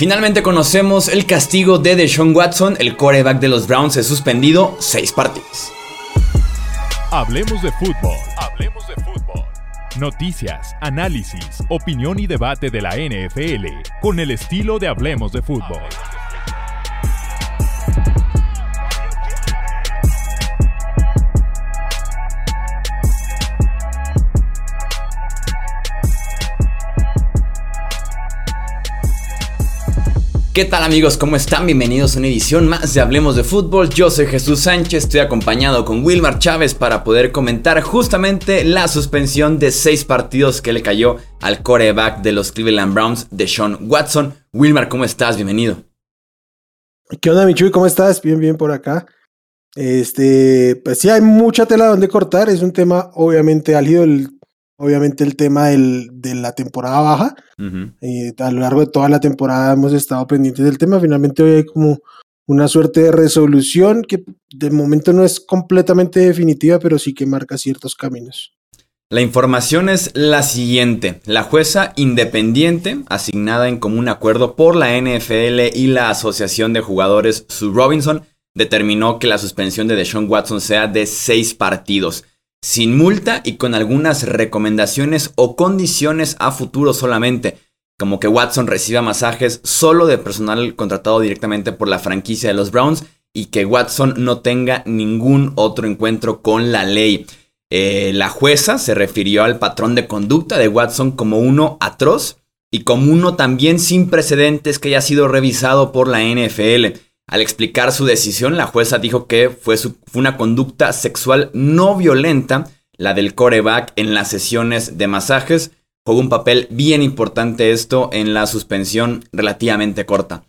Finalmente conocemos el castigo de Deshaun Watson, el coreback de los Browns es suspendido seis partidos. Hablemos de fútbol. Hablemos de fútbol. Noticias, análisis, opinión y debate de la NFL con el estilo de Hablemos de fútbol. ¿Qué tal amigos? ¿Cómo están? Bienvenidos a una edición más de Hablemos de Fútbol. Yo soy Jesús Sánchez, estoy acompañado con Wilmar Chávez para poder comentar justamente la suspensión de seis partidos que le cayó al coreback de los Cleveland Browns, de Sean Watson. Wilmar, ¿cómo estás? Bienvenido. ¿Qué onda, Michuy? ¿Cómo estás? Bien, bien por acá. Este, pues sí, hay mucha tela donde cortar. Es un tema obviamente álgido. El obviamente el tema del, de la temporada baja. y a lo largo de toda la temporada hemos estado pendientes del tema. Finalmente hoy hay como una suerte de resolución que de momento no es completamente definitiva, pero sí que marca ciertos caminos. La información es la siguiente. La jueza independiente, asignada en común acuerdo por la NFL y la Asociación de Jugadores Sue Robinson, determinó que la suspensión de Deshaun Watson sea de seis partidos sin multa y con algunas recomendaciones o condiciones a futuro solamente, como que Watson reciba masajes solo de personal contratado directamente por la franquicia de los Browns y que Watson no tenga ningún otro encuentro con la ley. Eh, la jueza se refirió al patrón de conducta de Watson como uno atroz y como uno también sin precedentes que haya sido revisado por la NFL. Al explicar su decisión, la jueza dijo que fue, una conducta sexual no violenta, la del coreback en las sesiones de masajes. Jugó un papel bien importante esto en la suspensión relativamente corta.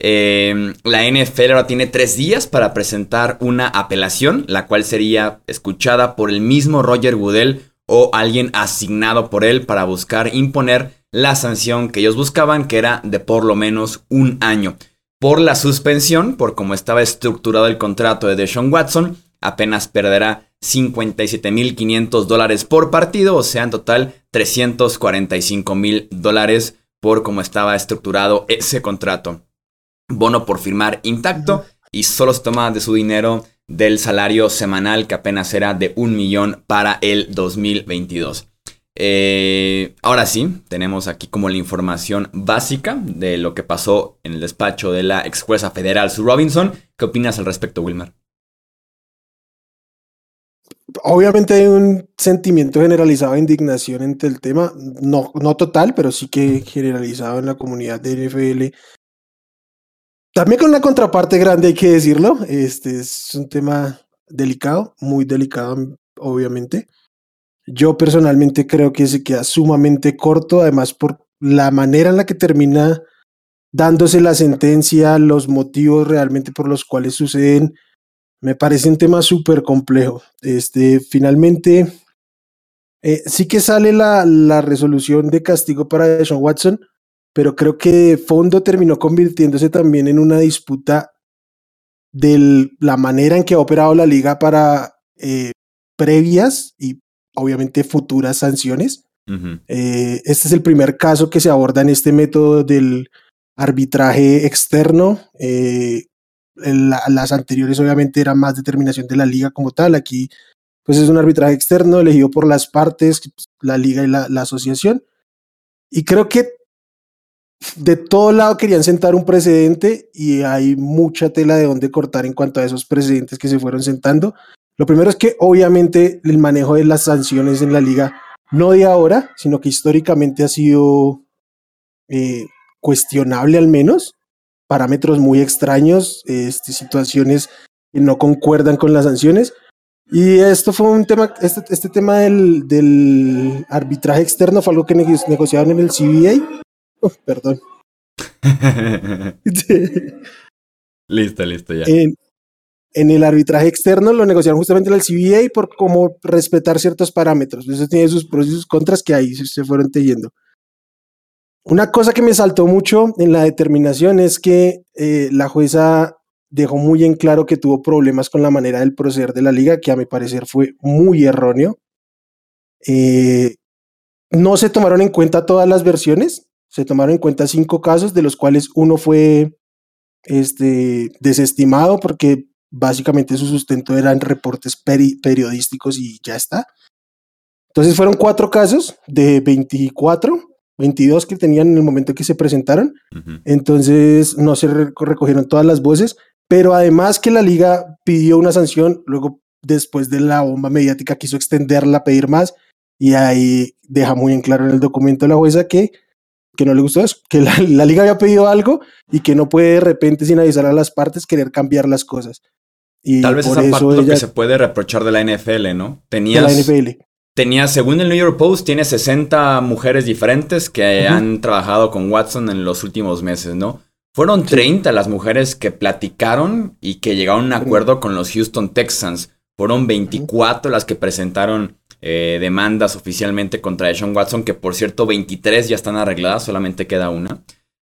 Em, la NFL ahora tiene tres días para presentar una apelación, la cual sería escuchada por el mismo Roger Goodell o alguien asignado por él para buscar imponer la sanción que ellos buscaban, que era de por lo menos un año por la suspensión, por cómo estaba estructurado el contrato de Deshaun Watson, apenas perderá 57.500 dólares por partido, o sea, en total 345.000 dólares por cómo estaba estructurado ese contrato. Bono por firmar intacto y solo se toma de su dinero del salario semanal que apenas era de un millón para el 2022. Eh, ahora sí, tenemos aquí como la información básica de lo que pasó en el despacho de la ex jueza federal Sue Robinson. ¿Qué opinas al respecto, Wilmer? Obviamente hay un sentimiento generalizado de indignación entre el tema, no, no total, pero sí que generalizado en la comunidad de NFL. También con una contraparte grande, hay que decirlo. Este es un tema delicado, muy delicado, obviamente. Yo personalmente creo que se queda sumamente corto, además por la manera en la que termina dándose la sentencia, los motivos realmente por los cuales suceden, me parece un tema súper complejo. Este, finalmente, eh, sí que sale la, la, resolución de castigo para Sean Watson, pero creo que de fondo terminó convirtiéndose también en una disputa de la manera en que ha operado la liga para eh, previas y obviamente futuras sanciones. Eh, este es el primer caso que se aborda en este método del arbitraje externo. Eh, las anteriores obviamente eran más determinación de la liga como tal. Aquí pues es un arbitraje externo elegido por las partes, la liga y la, la asociación. Y creo que de todo lado querían sentar un precedente y hay mucha tela de donde cortar en cuanto a esos precedentes que se fueron sentando. Lo primero es que obviamente el manejo de las sanciones en la liga, no de ahora, sino que históricamente ha sido eh, cuestionable al menos, parámetros muy extraños, este, situaciones que no concuerdan con las sanciones. Y esto fue un tema, este, este tema del, del, arbitraje externo fue algo que negociaron en el CBA. perdón. listo, listo, ya en el arbitraje externo lo negociaron justamente en el CBA por cómo respetar ciertos parámetros. Eso tiene sus pros y sus contras que ahí se fueron teyendo. Una cosa que me saltó mucho en la determinación es que eh, la jueza dejó muy en claro que tuvo problemas con la manera del proceder de la liga, que a mi parecer fue muy erróneo. Eh, no se tomaron en cuenta todas las versiones, se tomaron en cuenta cinco casos, de los cuales uno fue este, desestimado porque básicamente su sustento eran reportes periodísticos y ya está. Entonces fueron cuatro casos de 24, 22 que tenían en el momento que se presentaron. Entonces no se recogieron todas las voces, pero además que la liga pidió una sanción, luego después de la bomba mediática quiso extenderla, pedir más, y ahí deja muy en claro en el documento de la jueza que, que no le gustó eso, que la, liga había pedido algo y que no puede de repente sin avisar a las partes querer cambiar las cosas. Y Tal vez esa parte lo que se puede reprochar de la NFL, ¿no? Tenías, la NFL. Tenía, según el New York Post, tiene 60 mujeres diferentes que han trabajado con Watson en los últimos meses, ¿no? Fueron 30 las mujeres que platicaron y que llegaron a un acuerdo con los Houston Texans. Fueron 24 las que presentaron eh, demandas oficialmente contra Sean Watson, que por cierto 23 ya están arregladas, solamente queda una.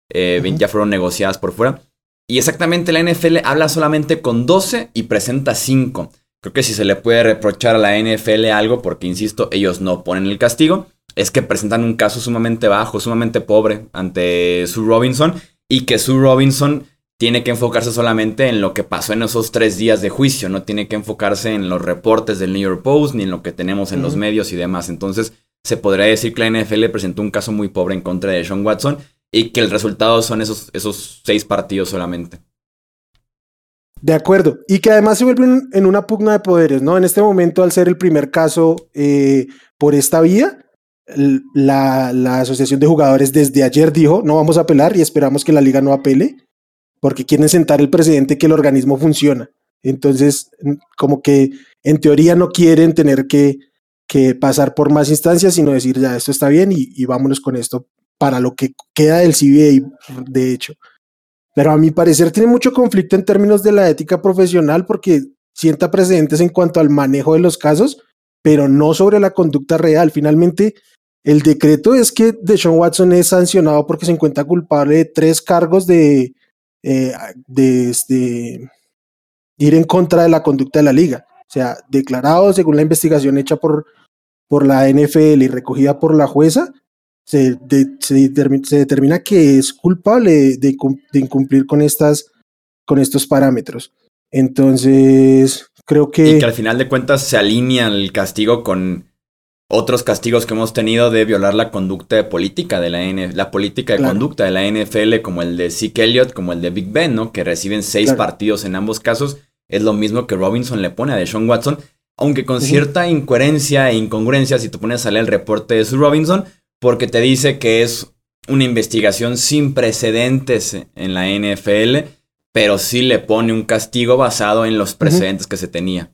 Eh, ya fueron negociadas por fuera. Y exactamente la NFL habla solamente con 12 y presenta 5. Creo que si se le puede reprochar a la NFL algo, porque insisto, ellos no ponen el castigo, es que presentan un caso sumamente bajo, sumamente pobre ante Sue Robinson y que Sue Robinson tiene que enfocarse solamente en lo que pasó en esos tres días de juicio, no tiene que enfocarse en los reportes del New York Post ni en lo que tenemos en los medios y demás. Entonces, se podría decir que la NFL presentó un caso muy pobre en contra de Sean Watson y que el resultado son esos, esos seis partidos solamente. De acuerdo. Y que además se vuelve en una pugna de poderes, ¿no? En este momento, al ser el primer caso eh, por esta vía, la, la, Asociación de Jugadores desde ayer dijo, no vamos a apelar y esperamos que la liga no apele, porque quieren sentar el precedente que el organismo funciona. Entonces, como que en teoría no quieren tener que, que pasar por más instancias, sino decir, ya, esto está bien y, y vámonos con esto para lo que queda del CBA, de hecho. Pero a mi parecer tiene mucho conflicto en términos de la ética profesional porque sienta precedentes en cuanto al manejo de los casos, pero no sobre la conducta real. Finalmente, el decreto es que Deshaun Watson es sancionado porque se encuentra culpable de tres cargos de, eh, este, ir en contra de la conducta de la liga. O sea, declarado según la investigación hecha por, por la NFL y recogida por la jueza, se, se, determina, que es culpable de, de, incumplir con, estas, con estos parámetros. Entonces, creo que... Y que al final de cuentas se alinea el castigo con otros castigos que hemos tenido de violar la conducta política de la NFL, la política de conducta de la NFL, como el de Zeke Elliott, como el de Big Ben, ¿no? Que reciben seis partidos en ambos casos. Es lo mismo que Robinson le pone a Deshaun Watson, aunque con cierta incoherencia e incongruencia si te pones a leer el reporte de su Robinson, porque te dice que es una investigación sin precedentes en la NFL, pero sí le pone un castigo basado en los precedentes que se tenía.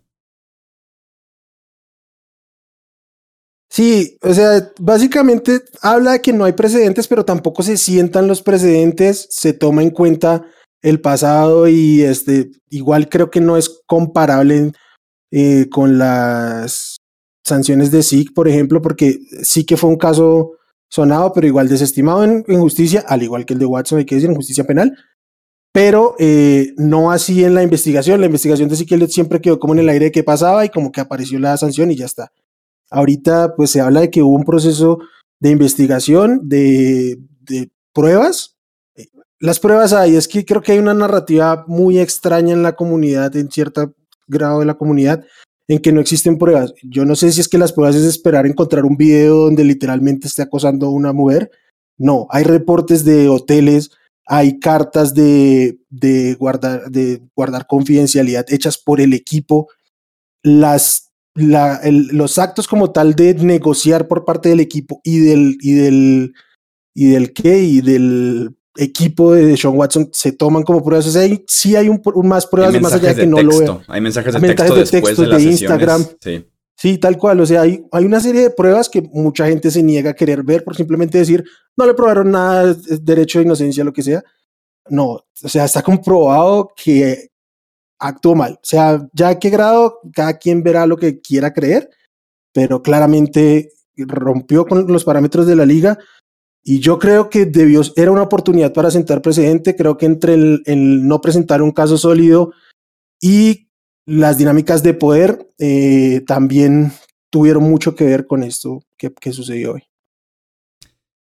Sí, o sea, básicamente habla de que no hay precedentes, pero tampoco se sientan los precedentes, se toma en cuenta el pasado y este, igual creo que no es comparable eh, con las sanciones de SIC, por ejemplo, porque sí que fue un caso sonado, pero igual desestimado en, justicia, al igual que el de Watson, hay que decir, en justicia penal, pero eh, no así en la investigación. La investigación de SIC siempre quedó como en el aire de qué pasaba y como que apareció la sanción y ya está. Ahorita pues se habla de que hubo un proceso de investigación, de, pruebas. Las pruebas hay, es que creo que hay una narrativa muy extraña en la comunidad, en cierto grado de la comunidad, en que no existen pruebas. Yo no sé si es que las pruebas es esperar encontrar un video donde literalmente esté acosando a una mujer. No, hay reportes de hoteles, hay cartas de, de, guardar, de guardar confidencialidad hechas por el equipo. Las la, los actos como tal de negociar por parte del equipo y del, y del, y del qué, y del equipo de Sean Watson se toman como pruebas. O sea, sí hay un, más pruebas más allá de que no lo veo. Hay mensajes de texto, de texto de, Instagram. Sí. sí. tal cual. O sea, hay, hay una serie de pruebas que mucha gente se niega a querer ver por simplemente decir, no le probaron nada, derecho de inocencia, lo que sea. No, o sea, está comprobado que actuó mal. O sea, ya a qué grado, cada quien verá lo que quiera creer, pero claramente rompió con los parámetros de la liga y yo creo que debió, era una oportunidad para sentar precedente. Creo que entre el, no presentar un caso sólido y las dinámicas de poder eh, también tuvieron mucho que ver con esto que, que sucedió hoy.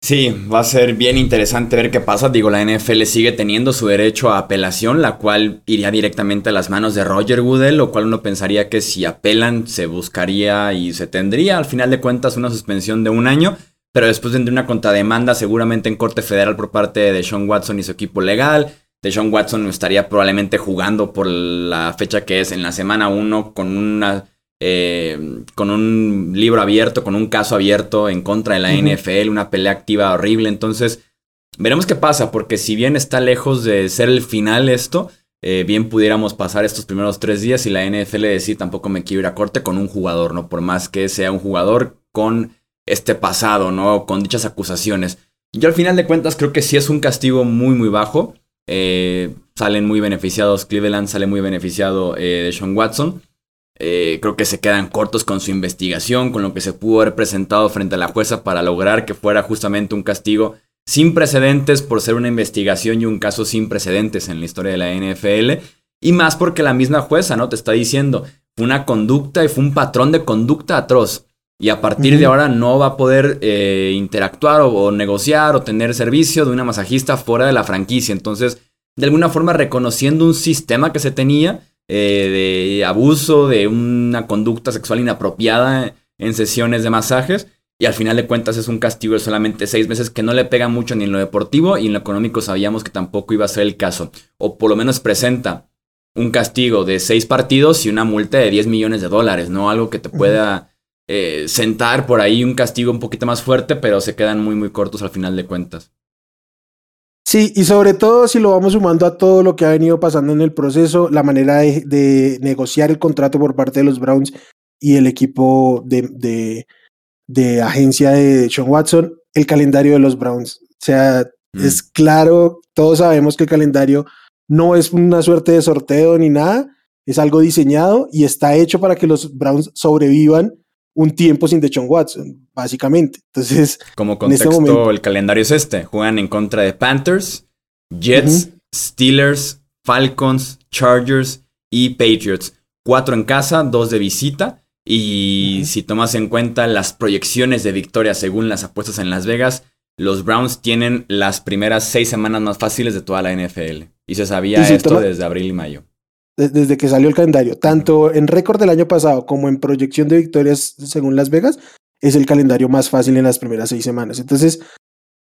Sí, va a ser bien interesante ver qué pasa. Digo, la NFL sigue teniendo su derecho a apelación, la cual iría directamente a las manos de Roger Goodell, lo cual uno pensaría que si apelan se buscaría y se tendría al final de cuentas una suspensión de un año, pero después tendría una contrademanda seguramente en corte federal por parte de Sean Watson y su equipo legal. De Sean Watson estaría probablemente jugando por la fecha que es en la semana 1 con una eh, con un libro abierto, con un caso abierto en contra de la NFL, una pelea activa horrible. Entonces, veremos qué pasa, porque si bien está lejos de ser el final esto, eh, bien pudiéramos pasar estos primeros tres días y la NFL decir tampoco me quiero ir a corte con un jugador, ¿no? Por más que sea un jugador con este pasado, ¿no? Con dichas acusaciones. Yo al final de cuentas creo que sí es un castigo muy, muy bajo. Eh, salen muy beneficiados Cleveland, sale muy beneficiado de Sean Watson. Eh, creo que se quedan cortos con su investigación, con lo que se pudo haber presentado frente a la jueza para lograr que fuera justamente un castigo sin precedentes por ser una investigación y un caso sin precedentes en la historia de la NFL. Y más porque la misma jueza, ¿no? Te está diciendo, fue una conducta y fue un patrón de conducta atroz. Y a partir de ahora no va a poder eh, interactuar o, negociar o tener servicio de una masajista fuera de la franquicia. Entonces, de alguna forma reconociendo un sistema que se tenía eh, de abuso, de una conducta sexual inapropiada en sesiones de masajes. Y al final de cuentas es un castigo de solamente seis meses que no le pega mucho ni en lo deportivo y en lo económico sabíamos que tampoco iba a ser el caso. O por lo menos presenta un castigo de seis partidos y una multa de 10 millones de dólares, ¿no? Algo que te pueda eh, sentar por ahí un castigo un poquito más fuerte, pero se quedan muy, muy cortos al final de cuentas. Sí, y sobre todo si lo vamos sumando a todo lo que ha venido pasando en el proceso, la manera de, negociar el contrato por parte de los Browns y el equipo de, de, agencia de Sean Watson, el calendario de los Browns. O sea, mm. es claro, todos sabemos que el calendario no es una suerte de sorteo ni nada, es algo diseñado y está hecho para que los Browns sobrevivan un tiempo sin Deshaun Watson, básicamente. Entonces, como este contexto, el calendario es este: juegan en contra de Panthers, Jets, Steelers, Falcons, Chargers y Patriots. Cuatro en casa, dos de visita. Y si tomas en cuenta las proyecciones de victoria según las apuestas en Las Vegas, los Browns tienen las primeras seis semanas más fáciles de toda la NFL. Y se sabía esto desde abril y mayo desde que salió el calendario, tanto en récord del año pasado como en proyección de victorias según Las Vegas, es el calendario más fácil en las primeras seis semanas. Entonces,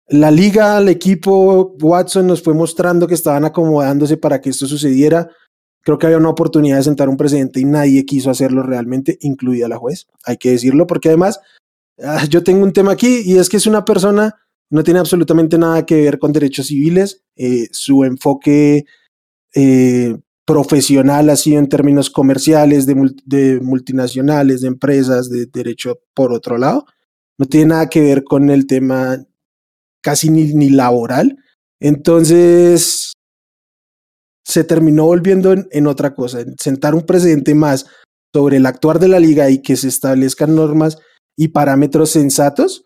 la liga, el equipo, Watson nos fue mostrando que estaban acomodándose para que esto sucediera. Creo que había una oportunidad de sentar un presidente y nadie quiso hacerlo realmente, incluida la juez. Hay que decirlo porque además ah, yo tengo un tema aquí y es que es una persona, no tiene absolutamente nada que ver con derechos civiles. Eh, su enfoque eh, profesional ha sido en términos comerciales, de, multinacionales, de empresas, de derecho por otro lado. No tiene nada que ver con el tema casi ni, laboral. Entonces, se terminó volviendo en, otra cosa, en sentar un precedente más sobre el actuar de la liga y que se establezcan normas y parámetros sensatos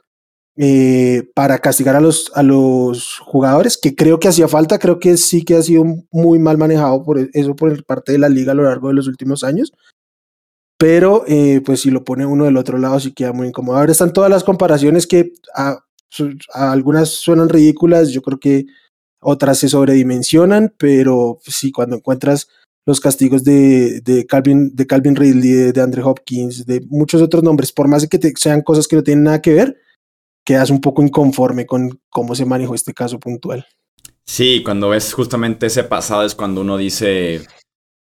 eh, para castigar a los, a los jugadores, que creo que hacía falta, creo que sí que ha sido muy mal manejado por e, eso por parte de la liga a lo largo de los últimos años. Pero eh, pues si lo pone uno del otro lado sí queda muy incómodo. Ahora están todas las comparaciones que a, algunas suenan ridículas, yo creo que otras se sobredimensionan, pero sí cuando encuentras los castigos de, de, Calvin, de Calvin Ridley, de, de Andre Hopkins, de muchos otros nombres, por más que sean cosas que no tienen nada que ver, quedas un poco inconforme con cómo se manejó este caso puntual. Sí, cuando ves justamente ese pasado es cuando uno dice,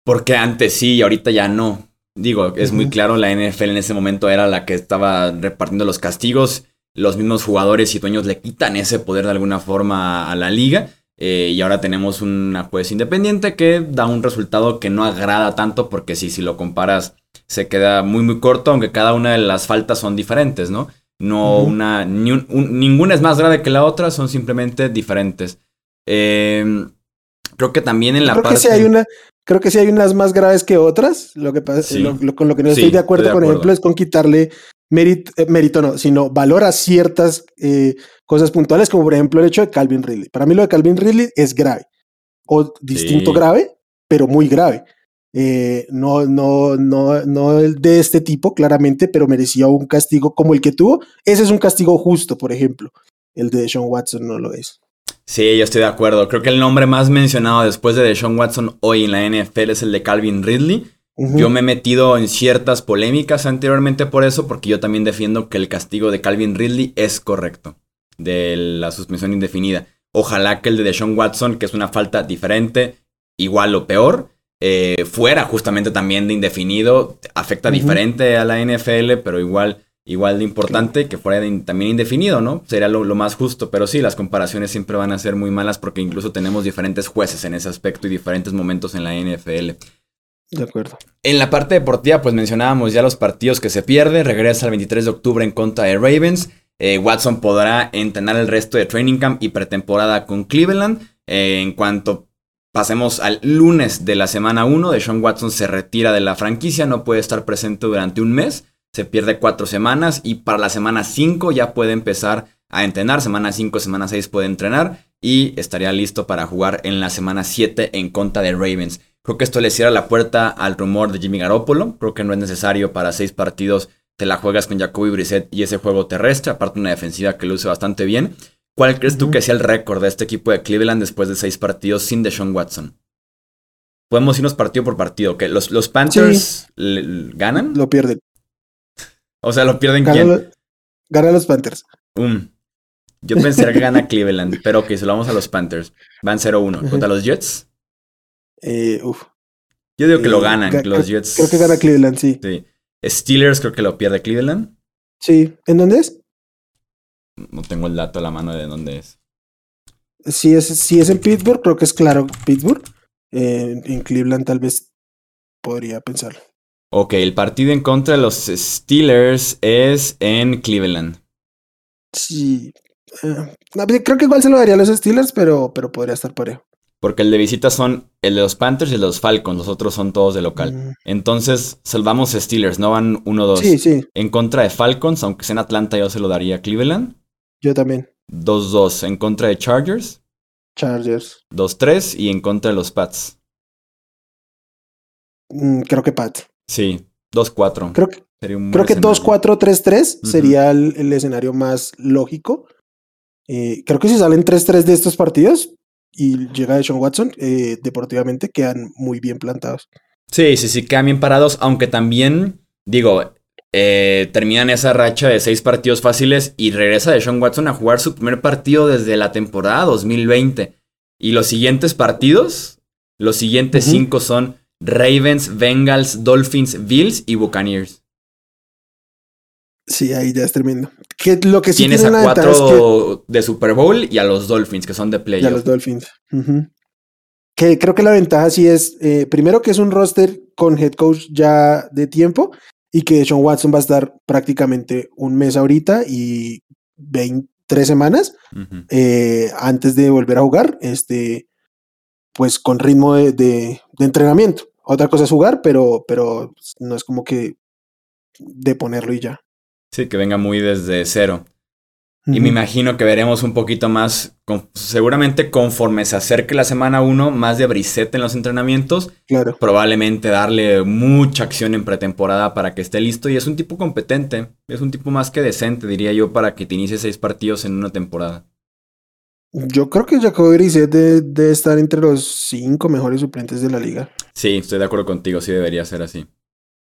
¿por qué antes sí y ahorita ya no? Digo, es muy claro, la NFL en ese momento era la que estaba repartiendo los castigos, los mismos jugadores y dueños le quitan ese poder de alguna forma a la liga. Eh, y ahora tenemos una juez independiente que da un resultado que no agrada tanto porque si, si lo comparas se queda muy muy corto, aunque cada una de las faltas son diferentes, ¿no? No una. ninguna es más grave que la otra, son simplemente diferentes. Em, creo que también en la creo parte. Que sí hay una, creo que sí hay unas más graves que otras. Lo que pasa, con lo que no estoy de acuerdo, por ejemplo, es con quitarle mérito, eh, mérito no, sino valor a ciertas eh, cosas puntuales, como por ejemplo el hecho de Calvin Ridley. Para mí lo de Calvin Ridley es grave. O distinto grave, pero muy grave. Eh, no, no, no, no de este tipo, claramente, pero merecía un castigo como el que tuvo. Ese es un castigo justo, por ejemplo. el de Sean Watson no lo es. Sí, yo estoy de acuerdo. Creo que el nombre más mencionado después de Sean Watson hoy en la NFL es el de Calvin Ridley. Yo me he metido en ciertas polémicas anteriormente por eso, porque yo también defiendo que el castigo de Calvin Ridley es correcto, de la suspensión indefinida. Ojalá que el de Deshaun Watson, que es una falta diferente, igual o peor, eh, fuera justamente también de indefinido. Afecta diferente a la NFL, pero igual, igual de importante que fuera también indefinido, ¿no? Sería lo, lo, más justo. Pero sí, las comparaciones siempre van a ser muy malas porque incluso tenemos diferentes jueces en ese aspecto y diferentes momentos en la NFL. De acuerdo. En la parte deportiva, pues mencionábamos ya los partidos que se pierde. Regresa el 23 de octubre en contra de Ravens. Eh, Watson podrá entrenar el resto de training camp y pretemporada con Cleveland. Eh, en cuanto pasemos al lunes de la semana 1, de Sean Watson se retira de la franquicia, no puede estar presente durante un mes, se pierde cuatro semanas y para la semana 5 ya puede empezar a entrenar. Semana 5, semana 6 puede entrenar y estaría listo para jugar en la semana 7 en contra de Ravens. Creo que esto le cierra la puerta al rumor de Jimmy Garoppolo. Creo que no es necesario para seis partidos te la juegas con Jacoby Brissett y ese juego terrestre, aparte una defensiva que luce bastante bien. ¿Cuál crees tú que sea el récord de este equipo de Cleveland después de seis partidos sin Deshaun Watson? Podemos irnos partido por partido. que ¿Los, los Panthers ganan? Lo pierden. O sea, ¿lo pierden quién? Ganan los Panthers. Um, yo pensaría que gana Cleveland, pero ok, se lo vamos a los Panthers. Van 0-1. ¿Contra los Jets? Eh, Yo digo que lo eh, ganan los Jets. Creo que gana Cleveland, sí. sí. Steelers creo que lo pierde Cleveland. Sí. ¿En dónde es? No tengo el dato a la mano de dónde es. Si es, si es en Pittsburgh, creo que es claro Pittsburgh. Eh, en Cleveland tal vez podría pensarlo. Ok, el partido en contra de los Steelers es en Cleveland. Sí. creo que igual se lo daría a los Steelers, pero, pero podría estar parejo. Porque el de visita son el de los Panthers y el de los Falcons. Los otros son todos de local. Mm. Entonces, salvamos Steelers, no van 1-2. Sí, sí. En contra de Falcons, aunque sea en Atlanta, yo se lo daría a Cleveland. Yo también. 2-2. En contra de Chargers. Chargers. 2-3. Y en contra de los Pats. Mm, creo que Pat. Sí, 2-4. Creo que, creo que 2-4-3-3 sería el, escenario más lógico. Eh, creo que si salen 3-3 de estos partidos, y llega de Sean Watson, eh, deportivamente quedan muy bien plantados. Sí, sí, sí, quedan bien parados, aunque también, digo, eh, terminan esa racha de seis partidos fáciles y regresa de Sean Watson a jugar su primer partido desde la temporada 2020. Y los siguientes partidos, los siguientes cinco son Ravens, Bengals, Dolphins, Bills y Buccaneers. Sí, ahí ya es tremendo. Que lo que sí Tienes a cuatro de Super Bowl y a los Dolphins, que son de playoff. Y a los Dolphins. Que creo que la ventaja sí es, eh, primero que es un roster con head coach ya de tiempo y que Sean Watson va a estar prácticamente un mes ahorita y 23 semanas eh, antes de volver a jugar, este, pues con ritmo de, de, entrenamiento. Otra cosa es jugar, pero, pero no es como que de ponerlo y ya. Sí, que venga muy desde cero. Y me imagino que veremos un poquito más, seguramente conforme se acerque la semana 1, más de brisete en los entrenamientos. Claro. Probablemente darle mucha acción en pretemporada para que esté listo. Y es un tipo competente, es un tipo más que decente, diría yo, para que te inicie seis partidos en una temporada. Yo creo que Jacoby Brissett debe, estar entre los cinco mejores suplentes de la liga. Sí, estoy de acuerdo contigo, sí debería ser así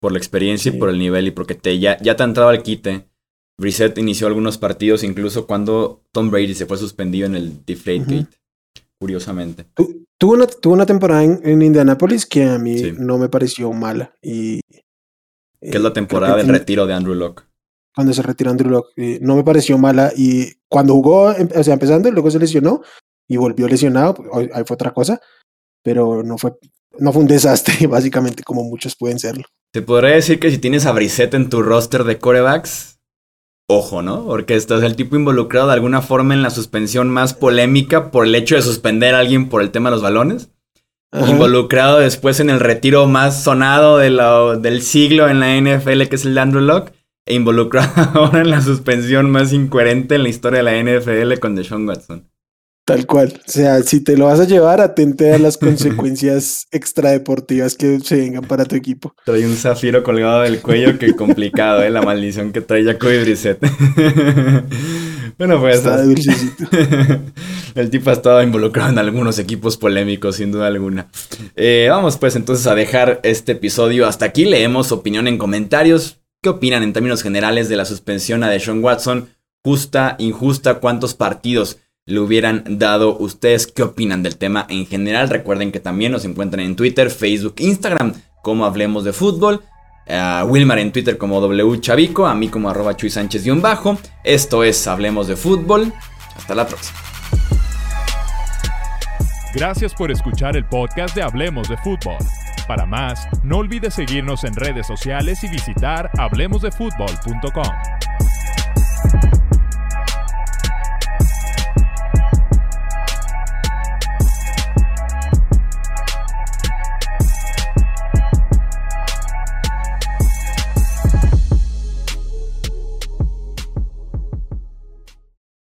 por la experiencia y por el nivel y porque te, ya, ya te ha entrado al quite. Reset inició algunos partidos incluso cuando Tom Brady se fue suspendido en el Deflategate, curiosamente. tuvo, una, tuvo una temporada en, Indianapolis que a mí no me pareció mala. Y, que es la eh, temporada del retiro de Andrew Locke. Cuando se retiró Andrew Locke, eh, no me pareció mala. Y cuando jugó, em, o sea, empezando, luego se lesionó y volvió lesionado, pues, ahí fue otra cosa. Pero no fue, no fue un desastre, básicamente, como muchos pueden serlo. Te podría decir que si tienes a Brissett en tu roster de corebacks, ojo, ¿no? Porque estás el tipo involucrado de alguna forma en la suspensión más polémica por el hecho de suspender a alguien por el tema de los balones. Involucrado después en el retiro más sonado de del siglo en la NFL, que es el de Andrew Locke. E involucrado ahora en la suspensión más incoherente en la historia de la NFL con Deshaun Watson. Tal cual. O sea, si te lo vas a llevar, atente a las consecuencias extradeportivas que se vengan para tu equipo. Trae un zafiro colgado del cuello, que complicado, ¿eh? La maldición que trae Jacoby Brissett. Bueno, pues. Está dulcecito. el tipo ha estado involucrado en algunos equipos polémicos, sin duda alguna. Eh, vamos, pues, entonces a dejar este episodio hasta aquí. Leemos opinión en comentarios. ¿Qué opinan en términos generales de la suspensión a Deshaun Watson? ¿Justa, injusta? ¿Cuántos partidos le hubieran dado ustedes? ¿Qué opinan del tema en general? Recuerden que también nos encuentran en Twitter, Facebook, Instagram, como Hablemos de Fútbol. A Wilmar en Twitter como W Chavico, a mí como arroba Chuy Sánchez bajo. Esto es Hablemos de Fútbol. Hasta la próxima. Gracias por escuchar el podcast de Hablemos de Fútbol. Para más, no olvides seguirnos en redes sociales y visitar hablemosdefutbol.com.